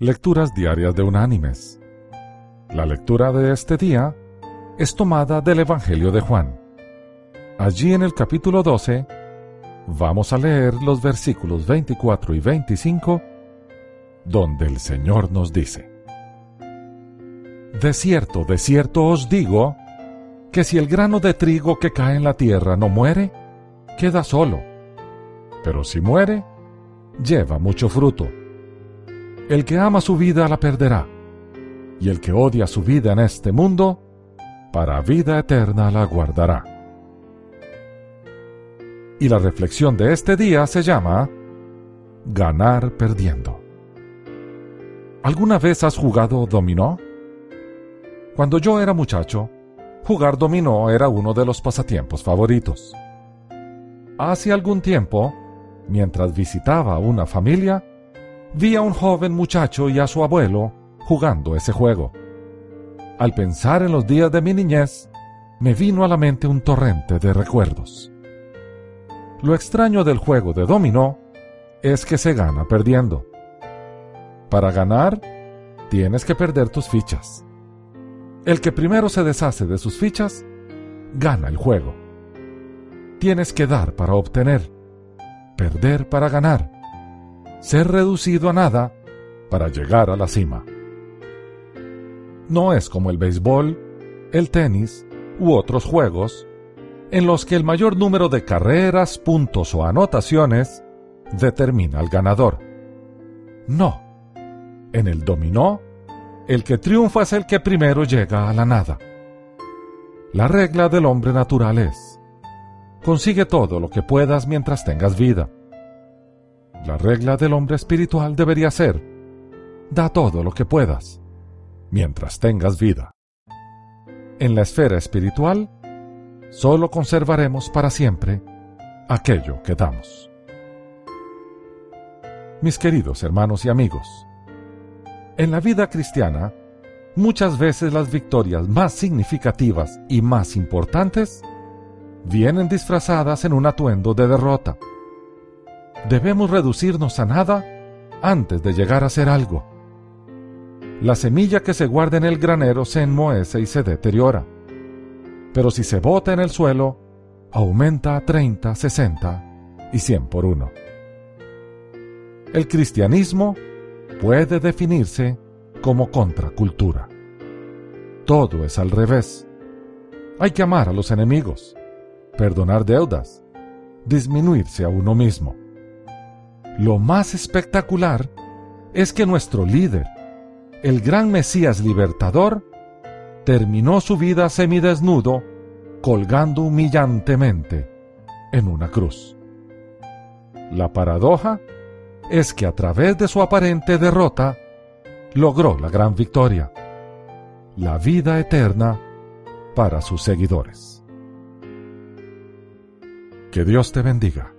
Lecturas Diarias de Unánimes. La lectura de este día es tomada del Evangelio de Juan. Allí en el capítulo 12 vamos a leer los versículos 24 y 25 donde el Señor nos dice, De cierto, de cierto os digo, que si el grano de trigo que cae en la tierra no muere, queda solo, pero si muere, lleva mucho fruto. El que ama su vida la perderá, y el que odia su vida en este mundo, para vida eterna la guardará. Y la reflexión de este día se llama Ganar perdiendo. ¿Alguna vez has jugado dominó? Cuando yo era muchacho, jugar dominó era uno de los pasatiempos favoritos. Hace algún tiempo, mientras visitaba una familia, vi a un joven muchacho y a su abuelo jugando ese juego. Al pensar en los días de mi niñez, me vino a la mente un torrente de recuerdos. Lo extraño del juego de dominó es que se gana perdiendo. Para ganar, tienes que perder tus fichas. El que primero se deshace de sus fichas, gana el juego. Tienes que dar para obtener, perder para ganar, ser reducido a nada para llegar a la cima. No es como el béisbol, el tenis u otros juegos en los que el mayor número de carreras, puntos o anotaciones determina al ganador. No. En el dominó, el que triunfa es el que primero llega a la nada. La regla del hombre natural es, consigue todo lo que puedas mientras tengas vida. La regla del hombre espiritual debería ser, da todo lo que puedas, mientras tengas vida. En la esfera espiritual, solo conservaremos para siempre aquello que damos. Mis queridos hermanos y amigos, en la vida cristiana, muchas veces las victorias más significativas y más importantes vienen disfrazadas en un atuendo de derrota debemos reducirnos a nada antes de llegar a ser algo. La semilla que se guarda en el granero se enmohece y se deteriora. Pero si se bota en el suelo, aumenta a 30, 60 y 100 por uno. El cristianismo puede definirse como contracultura. Todo es al revés. Hay que amar a los enemigos, perdonar deudas, disminuirse a uno mismo. Lo más espectacular es que nuestro líder, el gran Mesías libertador, terminó su vida semidesnudo colgando humillantemente en una cruz. La paradoja es que a través de su aparente derrota logró la gran victoria, la vida eterna para sus seguidores. Que Dios te bendiga.